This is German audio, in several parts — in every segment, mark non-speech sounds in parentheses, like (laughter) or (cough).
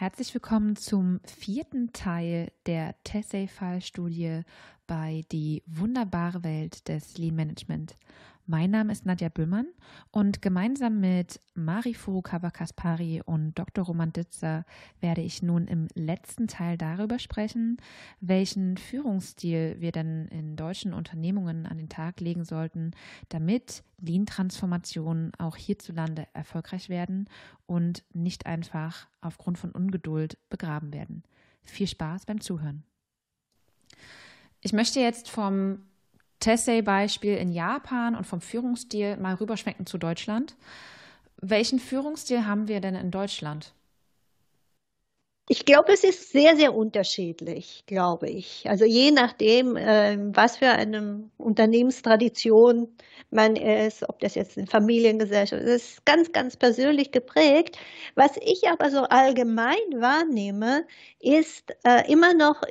Herzlich willkommen zum vierten Teil der Tessay-Fallstudie bei Die wunderbare Welt des Lean Management. Mein Name ist Nadja Büllmann und gemeinsam mit Marifu Kavakaspari und Dr. Roman Ditzer werde ich nun im letzten Teil darüber sprechen, welchen Führungsstil wir denn in deutschen Unternehmungen an den Tag legen sollten, damit Lean-Transformationen auch hierzulande erfolgreich werden und nicht einfach aufgrund von Ungeduld begraben werden. Viel Spaß beim Zuhören. Ich möchte jetzt vom Tessay-Beispiel in Japan und vom Führungsstil mal rüberschwenken zu Deutschland. Welchen Führungsstil haben wir denn in Deutschland? Ich glaube, es ist sehr, sehr unterschiedlich, glaube ich. Also je nachdem, äh, was für eine Unternehmenstradition man ist, ob das jetzt eine Familiengesellschaft ist, ist ganz, ganz persönlich geprägt. Was ich aber so allgemein wahrnehme, ist äh, immer noch,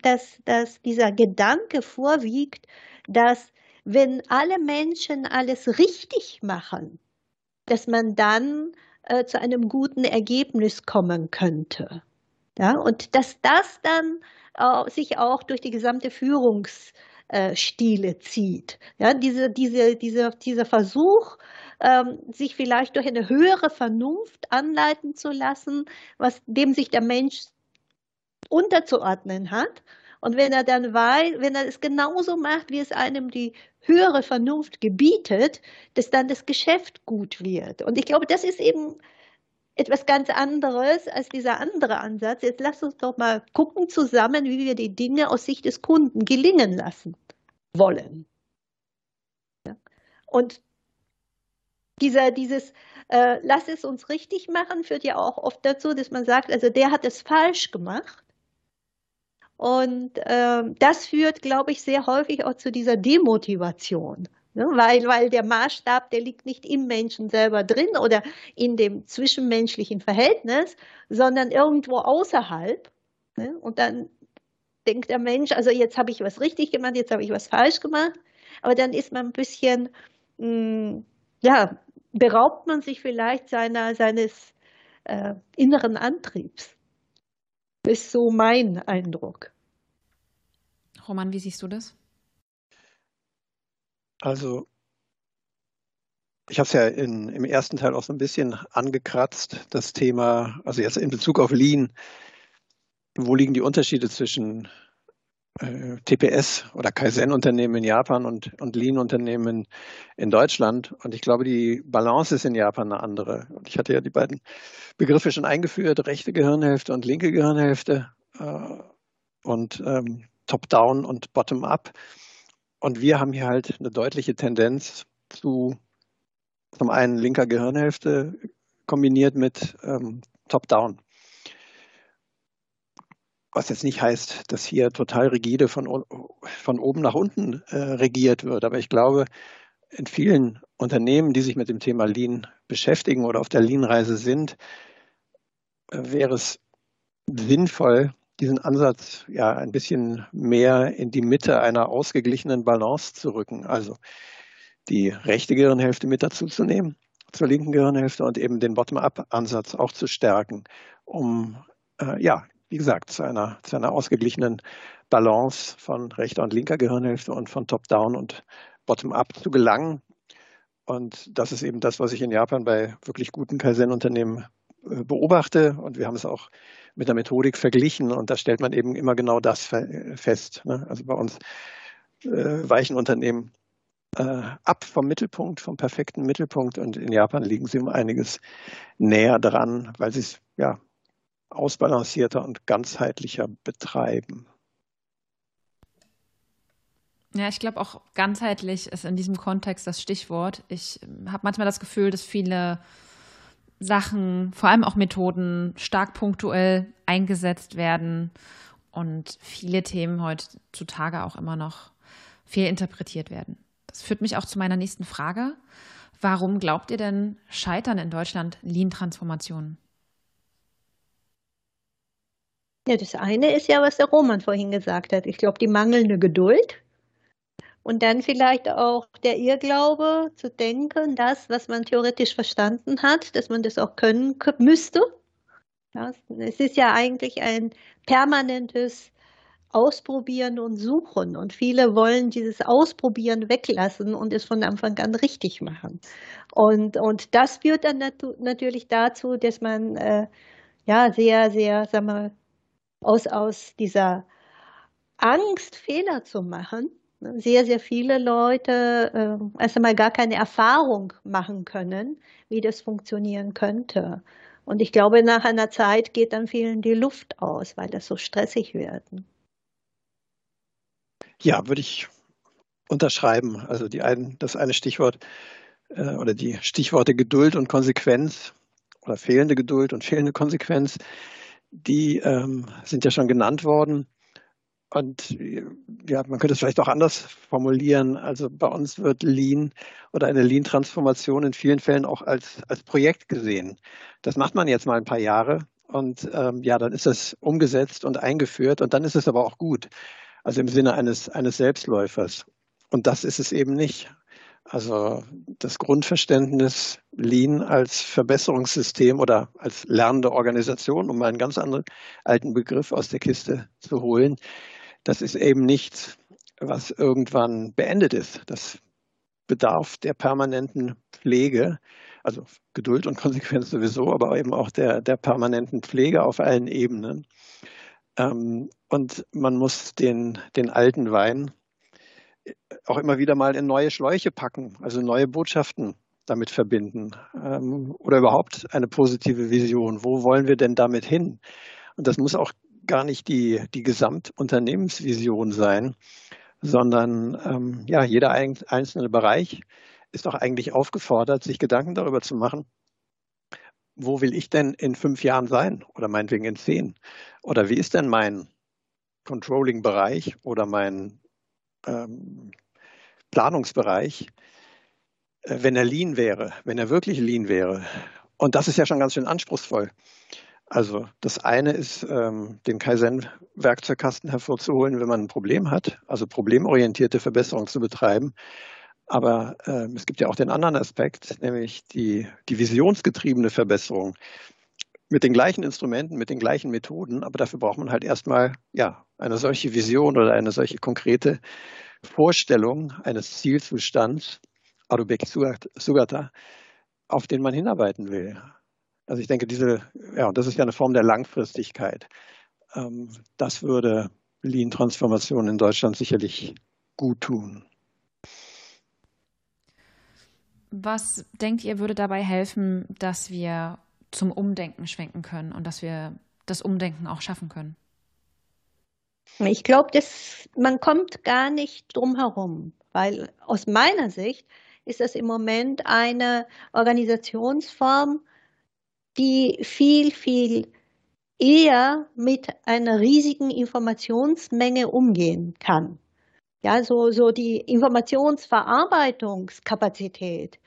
dass, dass dieser Gedanke vorwiegt, dass wenn alle Menschen alles richtig machen, dass man dann äh, zu einem guten Ergebnis kommen könnte. Ja, und dass das dann äh, sich auch durch die gesamte Führungsstile äh, zieht. Ja, diese, diese, diese, dieser Versuch, ähm, sich vielleicht durch eine höhere Vernunft anleiten zu lassen, was dem sich der Mensch unterzuordnen hat und wenn er dann weiß, wenn er es genauso macht, wie es einem die höhere Vernunft gebietet, dass dann das Geschäft gut wird. Und ich glaube, das ist eben etwas ganz anderes als dieser andere Ansatz. Jetzt lass uns doch mal gucken zusammen, wie wir die Dinge aus Sicht des Kunden gelingen lassen wollen. Und dieser, dieses äh, Lass es uns richtig machen führt ja auch oft dazu, dass man sagt, also der hat es falsch gemacht. Und äh, das führt, glaube ich, sehr häufig auch zu dieser Demotivation. Ne? Weil, weil der Maßstab, der liegt nicht im Menschen selber drin oder in dem zwischenmenschlichen Verhältnis, sondern irgendwo außerhalb. Ne? Und dann denkt der Mensch, also jetzt habe ich was richtig gemacht, jetzt habe ich was falsch gemacht. Aber dann ist man ein bisschen, mh, hm, ja, beraubt man sich vielleicht seiner, seines äh, inneren Antriebs. Das ist so mein Eindruck. Roman, wie siehst du das? Also, ich habe es ja in, im ersten Teil auch so ein bisschen angekratzt, das Thema, also jetzt in Bezug auf Lean. Wo liegen die Unterschiede zwischen äh, TPS oder Kaizen-Unternehmen in Japan und, und Lean-Unternehmen in Deutschland? Und ich glaube, die Balance ist in Japan eine andere. Und ich hatte ja die beiden Begriffe schon eingeführt, rechte Gehirnhälfte und linke Gehirnhälfte. Äh, und ähm, Top-Down und Bottom-Up. Und wir haben hier halt eine deutliche Tendenz zu zum einen linker Gehirnhälfte kombiniert mit ähm, Top-Down. Was jetzt nicht heißt, dass hier total rigide von, von oben nach unten äh, regiert wird. Aber ich glaube, in vielen Unternehmen, die sich mit dem Thema Lean beschäftigen oder auf der Lean-Reise sind, äh, wäre es sinnvoll, diesen Ansatz ja ein bisschen mehr in die Mitte einer ausgeglichenen Balance zu rücken. Also die rechte Gehirnhälfte mit dazu zu nehmen zur linken Gehirnhälfte und eben den Bottom-up-Ansatz auch zu stärken, um äh, ja, wie gesagt, zu einer, zu einer ausgeglichenen Balance von rechter und linker Gehirnhälfte und von Top-down und Bottom-up zu gelangen. Und das ist eben das, was ich in Japan bei wirklich guten Kaizen-Unternehmen äh, beobachte. Und wir haben es auch mit der Methodik verglichen und da stellt man eben immer genau das fest. Ne? Also bei uns äh, weichen Unternehmen äh, ab vom Mittelpunkt, vom perfekten Mittelpunkt und in Japan liegen sie um einiges näher dran, weil sie es ja ausbalancierter und ganzheitlicher betreiben. Ja, ich glaube auch ganzheitlich ist in diesem Kontext das Stichwort. Ich habe manchmal das Gefühl, dass viele Sachen, vor allem auch Methoden, stark punktuell eingesetzt werden und viele Themen heutzutage auch immer noch fehlinterpretiert werden. Das führt mich auch zu meiner nächsten Frage. Warum glaubt ihr denn, scheitern in Deutschland Lean-Transformationen? Ja, das eine ist ja, was der Roman vorhin gesagt hat. Ich glaube, die mangelnde Geduld und dann vielleicht auch der Irrglaube zu denken, das, was man theoretisch verstanden hat, dass man das auch können müsste. Es ist ja eigentlich ein permanentes Ausprobieren und Suchen. Und viele wollen dieses Ausprobieren weglassen und es von Anfang an richtig machen. Und, und das führt dann nat natürlich dazu, dass man äh, ja sehr, sehr, wir, aus, aus dieser Angst, Fehler zu machen, sehr, sehr viele Leute äh, erst einmal gar keine Erfahrung machen können, wie das funktionieren könnte. Und ich glaube, nach einer Zeit geht dann vielen die Luft aus, weil das so stressig wird. Ja, würde ich unterschreiben. Also die ein, das eine Stichwort äh, oder die Stichworte Geduld und Konsequenz oder fehlende Geduld und fehlende Konsequenz, die ähm, sind ja schon genannt worden. Und ja, man könnte es vielleicht auch anders formulieren. Also bei uns wird Lean oder eine Lean-Transformation in vielen Fällen auch als, als Projekt gesehen. Das macht man jetzt mal ein paar Jahre und ähm, ja, dann ist es umgesetzt und eingeführt und dann ist es aber auch gut. Also im Sinne eines, eines Selbstläufers. Und das ist es eben nicht. Also das Grundverständnis Lean als Verbesserungssystem oder als lernende Organisation, um mal einen ganz anderen alten Begriff aus der Kiste zu holen, das ist eben nichts, was irgendwann beendet ist. Das bedarf der permanenten Pflege, also Geduld und (laughs) Konsequenz sowieso, aber eben auch der, der permanenten Pflege auf allen Ebenen. Ähm, und man muss den, den alten Wein auch immer wieder mal in neue Schläuche packen, also neue Botschaften damit verbinden ähm, oder überhaupt eine positive Vision. Wo wollen wir denn damit hin? Und das muss auch gar nicht die, die Gesamtunternehmensvision sein, sondern ähm, ja, jeder einzelne Bereich ist doch eigentlich aufgefordert, sich Gedanken darüber zu machen, wo will ich denn in fünf Jahren sein oder meinetwegen in zehn? Oder wie ist denn mein Controlling-Bereich oder mein ähm, Planungsbereich, äh, wenn er lean wäre, wenn er wirklich lean wäre? Und das ist ja schon ganz schön anspruchsvoll. Also das eine ist, ähm, den Kaizen-Werkzeugkasten hervorzuholen, wenn man ein Problem hat, also problemorientierte Verbesserung zu betreiben. Aber äh, es gibt ja auch den anderen Aspekt, nämlich die, die visionsgetriebene Verbesserung mit den gleichen Instrumenten, mit den gleichen Methoden. Aber dafür braucht man halt erstmal ja, eine solche Vision oder eine solche konkrete Vorstellung eines Zielzustands, Adubek Sugata, auf den man hinarbeiten will. Also ich denke, diese, ja, das ist ja eine Form der Langfristigkeit. Ähm, das würde Lean-Transformation in Deutschland sicherlich gut tun. Was denkt ihr, würde dabei helfen, dass wir zum Umdenken schwenken können und dass wir das Umdenken auch schaffen können? Ich glaube, man kommt gar nicht drum herum, weil aus meiner Sicht ist das im Moment eine Organisationsform, die viel, viel eher mit einer riesigen Informationsmenge umgehen kann. Ja, so, so die Informationsverarbeitungskapazität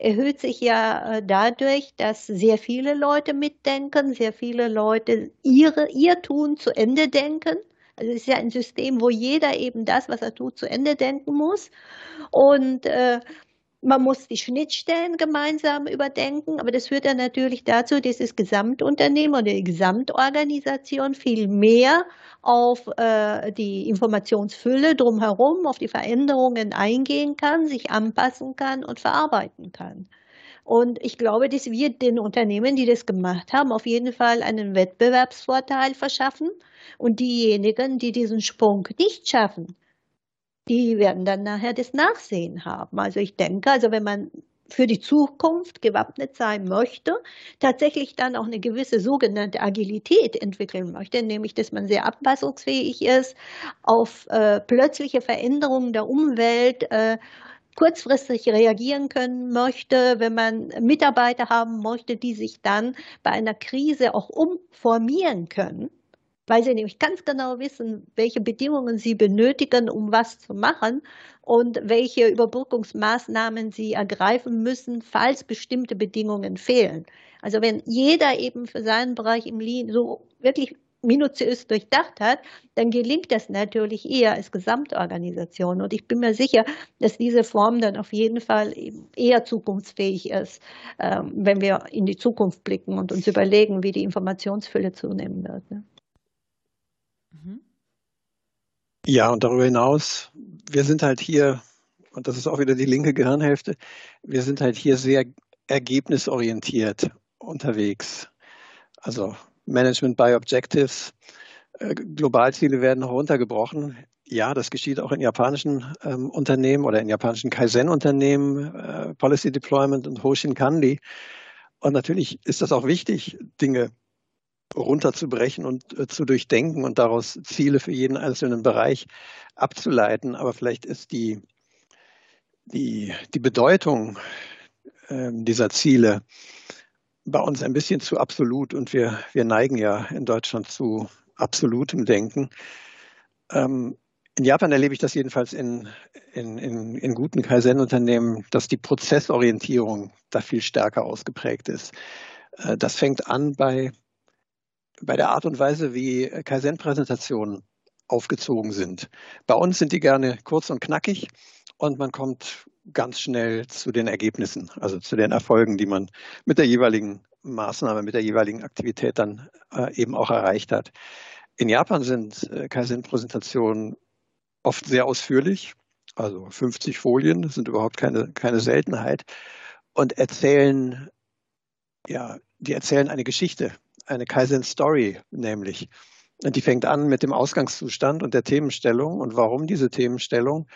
erhöht sich ja äh, dadurch, dass sehr viele Leute mitdenken, sehr viele Leute ihre, ihr Tun zu Ende denken. Also es ist ja ein System, wo jeder eben das, was er tut, zu Ende denken muss. Und äh, man muss die Schnittstellen gemeinsam überdenken, aber das führt dann natürlich dazu, dass das Gesamtunternehmen oder die Gesamtorganisation viel mehr auf äh, die Informationsfülle drumherum, auf die Veränderungen eingehen kann, sich anpassen kann und verarbeiten kann. Und ich glaube, dass wir den Unternehmen, die das gemacht haben, auf jeden Fall einen Wettbewerbsvorteil verschaffen. Und diejenigen, die diesen Sprung nicht schaffen, die werden dann nachher das Nachsehen haben. Also ich denke, also wenn man für die Zukunft gewappnet sein möchte, tatsächlich dann auch eine gewisse sogenannte Agilität entwickeln möchte, nämlich dass man sehr anpassungsfähig ist auf äh, plötzliche Veränderungen der Umwelt, äh, kurzfristig reagieren können möchte, wenn man Mitarbeiter haben möchte, die sich dann bei einer Krise auch umformieren können weil sie nämlich ganz genau wissen, welche Bedingungen sie benötigen, um was zu machen und welche Überbrückungsmaßnahmen sie ergreifen müssen, falls bestimmte Bedingungen fehlen. Also wenn jeder eben für seinen Bereich im Lean so wirklich minutiös durchdacht hat, dann gelingt das natürlich eher als Gesamtorganisation. Und ich bin mir sicher, dass diese Form dann auf jeden Fall eher zukunftsfähig ist, ähm, wenn wir in die Zukunft blicken und uns überlegen, wie die Informationsfülle zunehmen wird. Mhm. Ja, und darüber hinaus, wir sind halt hier, und das ist auch wieder die linke Gehirnhälfte, wir sind halt hier sehr ergebnisorientiert unterwegs. Also Management by Objectives. Äh, Globalziele werden heruntergebrochen. Ja, das geschieht auch in japanischen ähm, Unternehmen oder in japanischen Kaizen-Unternehmen, äh, Policy Deployment und Hoshin Kanri. Und natürlich ist das auch wichtig, Dinge runterzubrechen und äh, zu durchdenken und daraus Ziele für jeden einzelnen Bereich abzuleiten. Aber vielleicht ist die, die, die Bedeutung äh, dieser Ziele bei uns ein bisschen zu absolut und wir, wir neigen ja in Deutschland zu absolutem Denken. Ähm, in Japan erlebe ich das jedenfalls in, in, in, in guten Kaizen-Unternehmen, dass die Prozessorientierung da viel stärker ausgeprägt ist. Äh, das fängt an bei, bei der Art und Weise, wie Kaizen-Präsentationen aufgezogen sind. Bei uns sind die gerne kurz und knackig und man kommt ganz schnell zu den Ergebnissen, also zu den Erfolgen, die man mit der jeweiligen Maßnahme, mit der jeweiligen Aktivität dann äh, eben auch erreicht hat. In Japan sind äh, Kaizen-Präsentationen oft sehr ausführlich, also 50 Folien, das sind überhaupt keine, keine Seltenheit, und erzählen, ja, die erzählen eine Geschichte, eine Kaizen-Story nämlich. Die fängt an mit dem Ausgangszustand und der Themenstellung und warum diese Themenstellung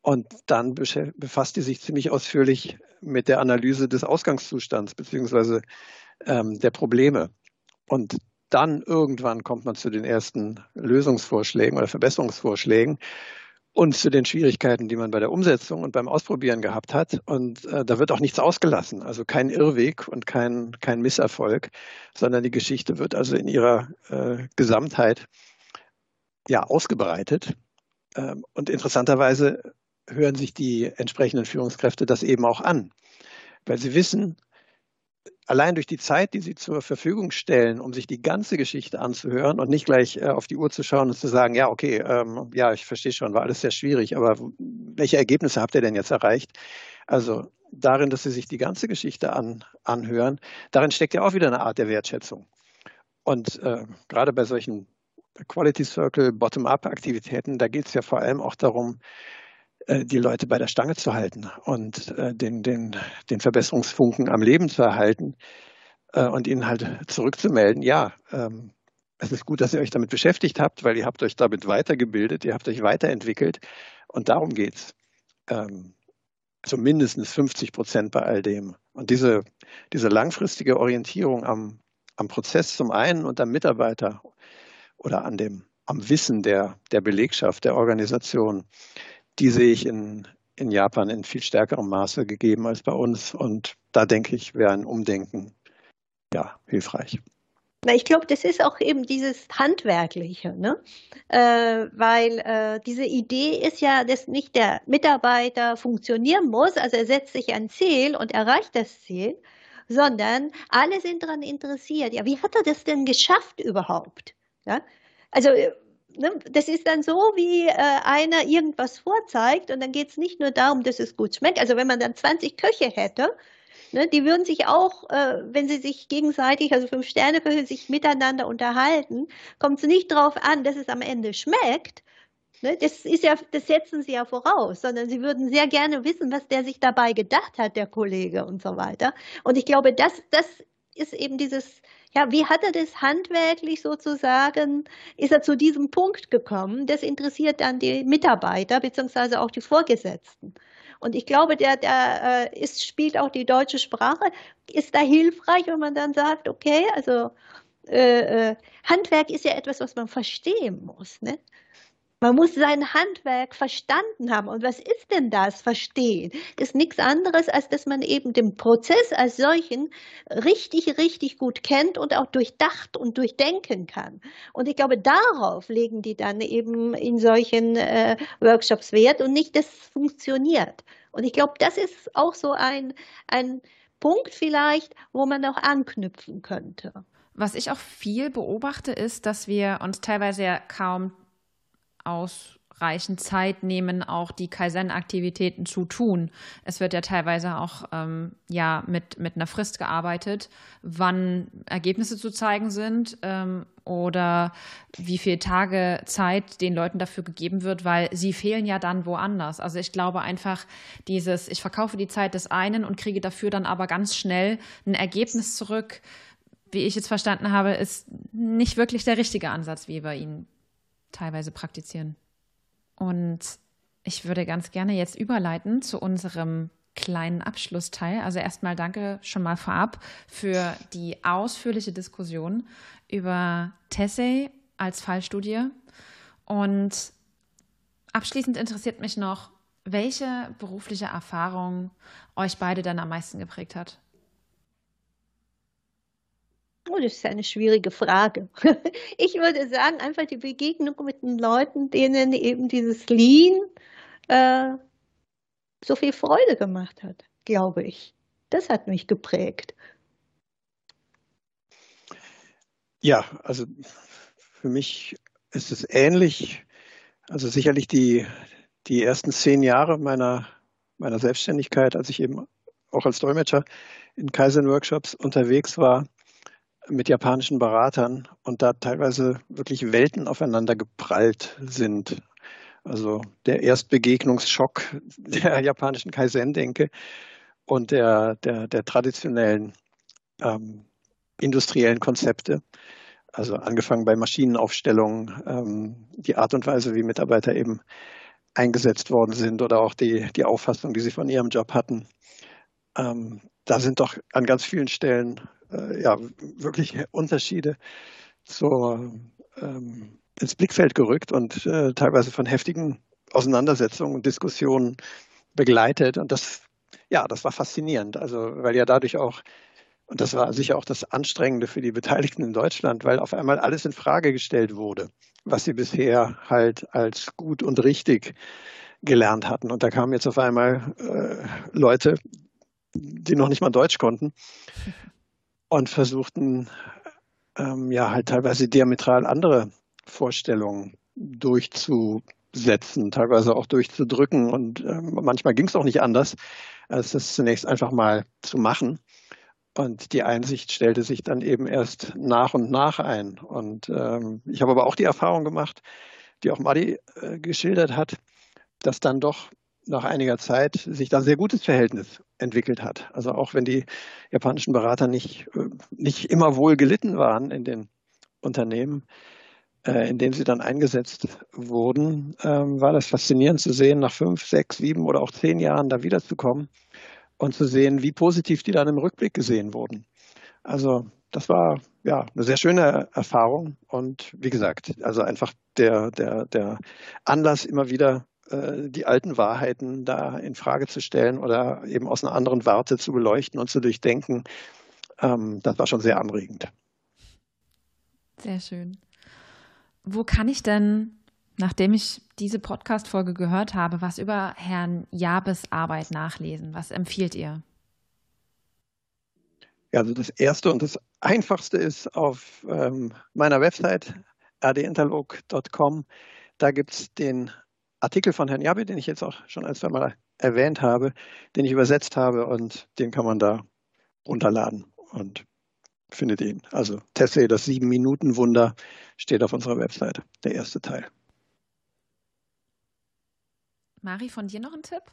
und dann befasst die sich ziemlich ausführlich mit der Analyse des Ausgangszustands beziehungsweise ähm, der Probleme. Und dann irgendwann kommt man zu den ersten Lösungsvorschlägen oder Verbesserungsvorschlägen und zu den Schwierigkeiten, die man bei der Umsetzung und beim Ausprobieren gehabt hat. Und äh, da wird auch nichts ausgelassen, also kein Irrweg und kein, kein Misserfolg, sondern die Geschichte wird also in ihrer äh, Gesamtheit ja ausgebreitet. Ähm, und interessanterweise hören sich die entsprechenden Führungskräfte das eben auch an, weil sie wissen, allein durch die Zeit, die sie zur Verfügung stellen, um sich die ganze Geschichte anzuhören und nicht gleich äh, auf die Uhr zu schauen und zu sagen, ja, okay, ähm, ja, ich verstehe schon, war alles sehr schwierig, aber welche Ergebnisse habt ihr denn jetzt erreicht? Also darin, dass sie sich die ganze Geschichte an, anhören, darin steckt ja auch wieder eine Art der Wertschätzung. Und äh, gerade bei solchen Quality Circle, Bottom-up-Aktivitäten, da geht es ja vor allem auch darum, die Leute bei der Stange zu halten und äh, den, den, den Verbesserungsfunken am Leben zu erhalten äh, und ihnen halt zurückzumelden, ja, ähm, es ist gut, dass ihr euch damit beschäftigt habt, weil ihr habt euch damit weitergebildet, ihr habt euch weiterentwickelt und darum geht's. Ähm, so mindestens 50 Prozent bei all dem. Und diese, diese langfristige Orientierung am, am Prozess zum einen und am Mitarbeiter oder an dem, am Wissen der, der Belegschaft, der Organisation, die sehe ich in, in Japan in viel stärkerem Maße gegeben als bei uns. Und da denke ich, wäre ein Umdenken ja hilfreich. Na, ich glaube, das ist auch eben dieses Handwerkliche, ne? Äh, weil äh, diese Idee ist ja, dass nicht der Mitarbeiter funktionieren muss, also er setzt sich ein Ziel und erreicht das Ziel, sondern alle sind daran interessiert. Ja, wie hat er das denn geschafft überhaupt? Ja? Also ne, das ist dann so, wie äh, einer irgendwas vorzeigt und dann geht es nicht nur darum, dass es gut schmeckt. Also wenn man dann 20 Köche hätte, ne, die würden sich auch, äh, wenn sie sich gegenseitig, also fünf Sterne Köche, sich miteinander unterhalten, kommt es nicht darauf an, dass es am Ende schmeckt. Ne, das ist ja, das setzen sie ja voraus, sondern sie würden sehr gerne wissen, was der sich dabei gedacht hat, der Kollege und so weiter. Und ich glaube, das, das ist eben dieses, ja, wie hat er das handwerklich sozusagen, ist er zu diesem Punkt gekommen? Das interessiert dann die Mitarbeiter beziehungsweise auch die Vorgesetzten. Und ich glaube, der, der äh, ist, spielt auch die deutsche Sprache, ist da hilfreich, wenn man dann sagt, okay, also äh, äh, Handwerk ist ja etwas, was man verstehen muss. Ne? Man muss sein Handwerk verstanden haben. Und was ist denn das Verstehen? Ist nichts anderes, als dass man eben den Prozess als solchen richtig, richtig gut kennt und auch durchdacht und durchdenken kann. Und ich glaube, darauf legen die dann eben in solchen äh, Workshops Wert und nicht, dass es funktioniert. Und ich glaube, das ist auch so ein, ein Punkt vielleicht, wo man auch anknüpfen könnte. Was ich auch viel beobachte, ist, dass wir uns teilweise ja kaum ausreichend Zeit nehmen, auch die Kaizen-Aktivitäten zu tun. Es wird ja teilweise auch ähm, ja, mit, mit einer Frist gearbeitet, wann Ergebnisse zu zeigen sind ähm, oder wie viele Tage Zeit den Leuten dafür gegeben wird, weil sie fehlen ja dann woanders. Also ich glaube einfach dieses, ich verkaufe die Zeit des einen und kriege dafür dann aber ganz schnell ein Ergebnis zurück wie ich jetzt verstanden habe, ist nicht wirklich der richtige Ansatz, wie wir ihn teilweise praktizieren. Und ich würde ganz gerne jetzt überleiten zu unserem kleinen Abschlussteil. Also erstmal danke schon mal vorab für die ausführliche Diskussion über Tessay als Fallstudie. Und abschließend interessiert mich noch, welche berufliche Erfahrung euch beide dann am meisten geprägt hat. Oh, das ist eine schwierige Frage. (laughs) Ich würde sagen, einfach die Begegnung mit den Leuten, denen eben dieses Lean äh, so viel Freude gemacht hat, glaube ich. Das hat mich geprägt. Ja, also für mich ist es ähnlich. Also sicherlich die, die ersten zehn Jahre meiner, meiner Selbstständigkeit, als ich eben auch als Dolmetscher in Kaizen-Workshops unterwegs war, mit japanischen Beratern und da teilweise wirklich Welten aufeinander geprallt sind. Also der Erstbegegnungsschock (laughs) der japanischen Kaizen-Denke und der, der, der traditionellen ähm, industriellen Konzepte. Also angefangen bei Maschinenaufstellungen, ähm, die Art und Weise, wie Mitarbeiter eben eingesetzt worden sind oder auch die, die Auffassung, die sie von ihrem Job hatten. Ähm, da sind doch an ganz vielen Stellen ja, wirklich Unterschiede zur, ähm, ins Blickfeld gerückt und äh, teilweise von heftigen Auseinandersetzungen und Diskussionen begleitet. Und das, ja, das war faszinierend. Also, weil ja dadurch auch, und das war sicher auch das Anstrengende für die Beteiligten in Deutschland, weil auf einmal alles in Frage gestellt wurde, was sie bisher halt als gut und richtig gelernt hatten. Und da kamen jetzt auf einmal äh, Leute, die noch nicht mal Deutsch konnten und versuchten ähm, ja halt teilweise diametral andere Vorstellungen durchzusetzen, teilweise auch durchzudrücken und ähm, manchmal ging es auch nicht anders, als das zunächst einfach mal zu machen. Und die Einsicht stellte sich dann eben erst nach und nach ein. Und ähm, ich habe aber auch die Erfahrung gemacht, die auch Madi äh, geschildert hat, dass dann doch nach einiger Zeit sich da sehr gutes Verhältnis entwickelt hat. Also auch wenn die japanischen Berater nicht, äh, nicht immer wohl gelitten waren in den Unternehmen, äh, in denen sie dann eingesetzt wurden, ähm, war das faszinierend zu sehen, nach fünf, sechs, sieben oder auch zehn Jahren da wiederzukommen und zu sehen, wie positiv die dann im Rückblick gesehen wurden. Also das war ja eine sehr schöne Erfahrung und wie gesagt, also einfach der, der, der Anlass immer wieder die alten Wahrheiten da in Frage zu stellen oder eben aus einer anderen Warte zu beleuchten und zu durchdenken, ähm, das war schon sehr anregend. Sehr schön. Wo kann ich denn, nachdem ich diese Podcast-Folge gehört habe, was über Herrn Jabes Arbeit nachlesen? Was empfiehlt ihr? Ja, also das erste und das einfachste ist auf ähm, meiner Website rdinterlog.com. Da gibt es den Artikel von Herrn Jabe, den ich jetzt auch schon ein, zwei Mal erwähnt habe, den ich übersetzt habe und den kann man da runterladen und findet ihn. Also Tesla, das Sieben-Minuten-Wunder, steht auf unserer Webseite, der erste Teil. Mari, von dir noch ein Tipp?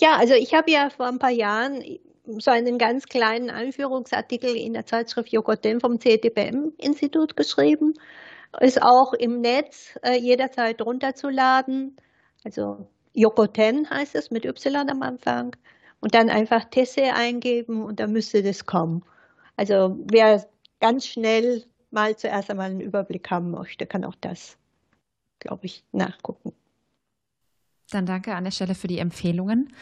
Ja, also ich habe ja vor ein paar Jahren so einen ganz kleinen Einführungsartikel in der Zeitschrift Jogoten vom CTBM-Institut geschrieben ist auch im Netz äh, jederzeit runterzuladen. Also Yokoten heißt es mit Y am Anfang. Und dann einfach Tesse eingeben und dann müsste das kommen. Also wer ganz schnell mal zuerst einmal einen Überblick haben möchte, kann auch das, glaube ich, nachgucken. Dann danke an der Stelle für die Empfehlungen.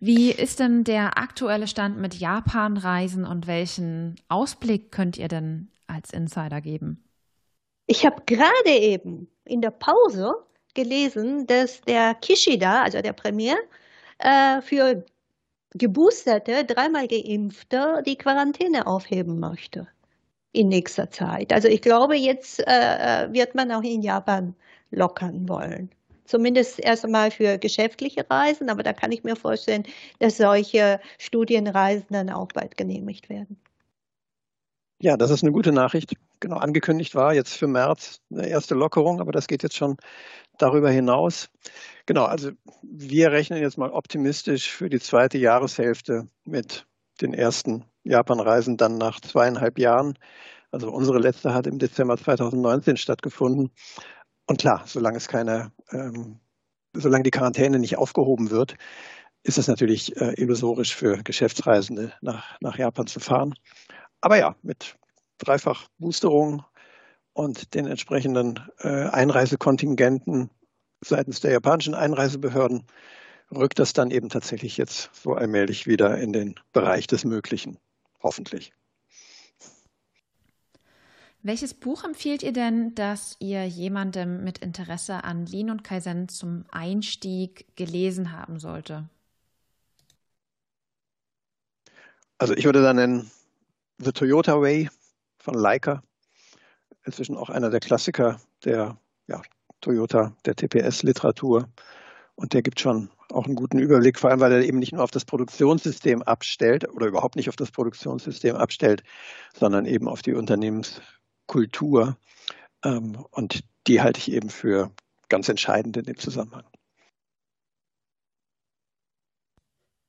Wie ist denn der aktuelle Stand mit Japan-Reisen und welchen Ausblick könnt ihr denn als Insider geben? Ich habe gerade eben in der Pause gelesen, dass der Kishida, also der Premier, äh, für Geboosterte, dreimal Geimpfte die Quarantäne aufheben möchte. in nächster Zeit. Also ich glaube, jetzt äh, wird man auch in Japan lockern wollen. Zumindest erst einmal für geschäftliche Reisen, aber da kann ich mir vorstellen, dass solche Studienreisen dann auch bald genehmigt werden. Ja, das ist eine gute Nachricht. Genau, angekündigt war jetzt für März eine erste Lockerung, aber das geht jetzt schon darüber hinaus. Genau, also wir rechnen jetzt mal optimistisch für die zweite Jahreshälfte mit den ersten Japan-Reisen dann nach zweieinhalb Jahren. Also unsere letzte hat im Dezember 2019 stattgefunden. Und klar, solange es keine, ähm, solange die Quarantäne nicht aufgehoben wird, ist es natürlich äh, illusorisch für Geschäftsreisende nach, nach Japan zu fahren. Aber ja, mit dreifach Boosterung und den entsprechenden äh, Einreisekontingenten seitens der japanischen Einreisebehörden rückt das dann eben tatsächlich jetzt so allmählich wieder in den Bereich des Möglichen. Hoffentlich. Welches Buch empfiehlt ihr denn, das ihr jemandem mit Interesse an Lean und Kaizen zum Einstieg gelesen haben sollte? Also ich würde da nennen The Toyota Way von Leica. Inzwischen auch einer der Klassiker der ja, Toyota, der TPS-Literatur. Und der gibt schon auch einen guten Überblick, vor allem weil er eben nicht nur auf das Produktionssystem abstellt oder überhaupt nicht auf das Produktionssystem abstellt, sondern eben auf die Unternehmens- Kultur. Ähm, und die halte ich eben für ganz entscheidend in dem Zusammenhang.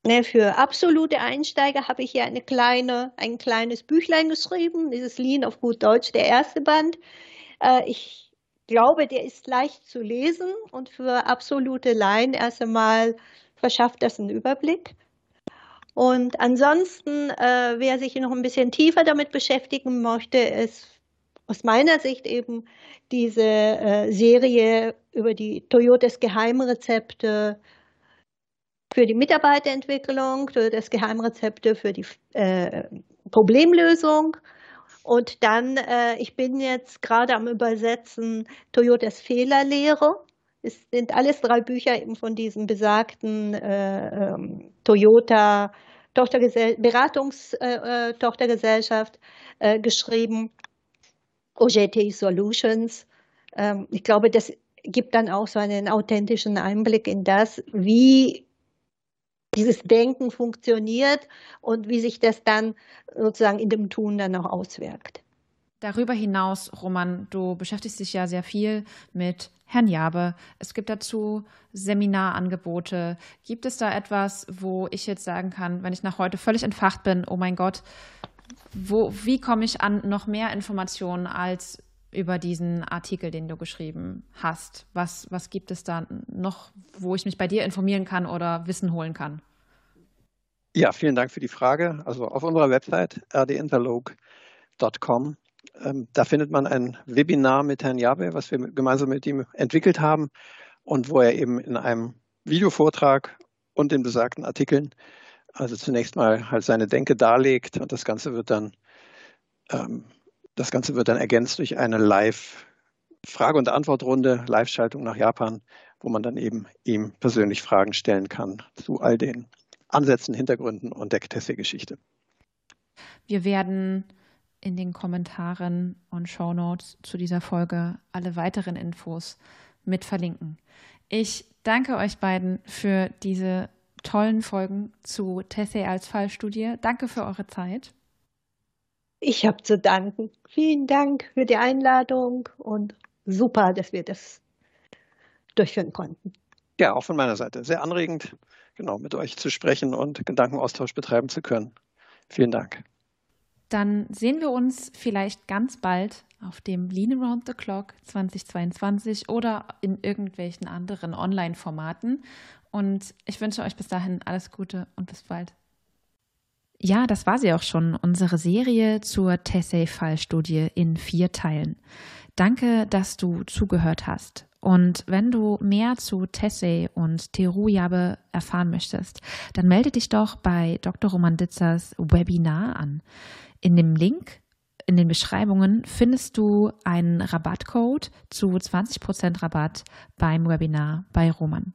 Ne, für absolute Einsteiger habe ich hier eine kleine, ein kleines Büchlein geschrieben, dieses Lean auf gut Deutsch, der erste Band. Äh, ich glaube, der ist leicht zu lesen und für absolute Laien erst einmal verschafft das einen Überblick. Und ansonsten, äh, wer sich noch ein bisschen tiefer damit beschäftigen möchte, ist aus meiner Sicht eben diese äh, Serie über die Toyotas Geheimrezepte für die Mitarbeiterentwicklung, das Geheimrezepte für die äh, Problemlösung. Und dann, äh, ich bin jetzt gerade am Übersetzen Toyotas Fehlerlehre. Es sind alles drei Bücher eben von diesem besagten äh, ähm, Toyota Tochtergesell Beratungstochtergesellschaft äh, äh, geschrieben. OJT Solutions. Ähm, ich glaube, das gibt dann auch so einen authentischen Einblick in das, wie dieses Denken funktioniert und wie sich das dann sozusagen in dem Tun dann auch auswirkt. Darüber hinaus, Roman, du beschäftigst dich ja sehr viel mit Herrn Jabe. Es gibt dazu Seminarangebote. Gibt es da etwas, wo ich jetzt sagen kann, wenn ich nach heute völlig entfacht bin, oh mein Gott, wo, wie komme ich an noch mehr Informationen als über diesen Artikel, den du geschrieben hast? Was, was gibt es da noch, wo ich mich bei dir informieren kann oder Wissen holen kann? Ja, vielen Dank für die Frage. Also auf unserer Website rdinterlog.com, ähm, da findet man ein Webinar mit Herrn Jabe, was wir gemeinsam mit ihm entwickelt haben und wo er eben in einem Videovortrag und den besagten Artikeln also zunächst mal halt seine Denke darlegt und das Ganze wird dann, ähm, das Ganze wird dann ergänzt durch eine Live- Frage- und Antwortrunde, Live-Schaltung nach Japan, wo man dann eben ihm persönlich Fragen stellen kann zu all den Ansätzen, Hintergründen und der Tesse-Geschichte. Wir werden in den Kommentaren und Shownotes zu dieser Folge alle weiteren Infos mit verlinken. Ich danke euch beiden für diese tollen Folgen zu Tessé als Fallstudie. Danke für eure Zeit. Ich habe zu danken. Vielen Dank für die Einladung und super, dass wir das durchführen konnten. Ja, auch von meiner Seite. Sehr anregend, genau, mit euch zu sprechen und Gedankenaustausch betreiben zu können. Vielen Dank. Dann sehen wir uns vielleicht ganz bald auf dem Lean Around the Clock 2022 oder in irgendwelchen anderen Online-Formaten. Und ich wünsche euch bis dahin alles Gute und bis bald. Ja, das war sie auch schon, unsere Serie zur Tessay-Fallstudie in vier Teilen. Danke, dass du zugehört hast. Und wenn du mehr zu Tessay und Teruyabe erfahren möchtest, dann melde dich doch bei Dr. Roman Ditzers Webinar an. In dem Link in den Beschreibungen findest du einen Rabattcode zu 20% Rabatt beim Webinar bei Roman.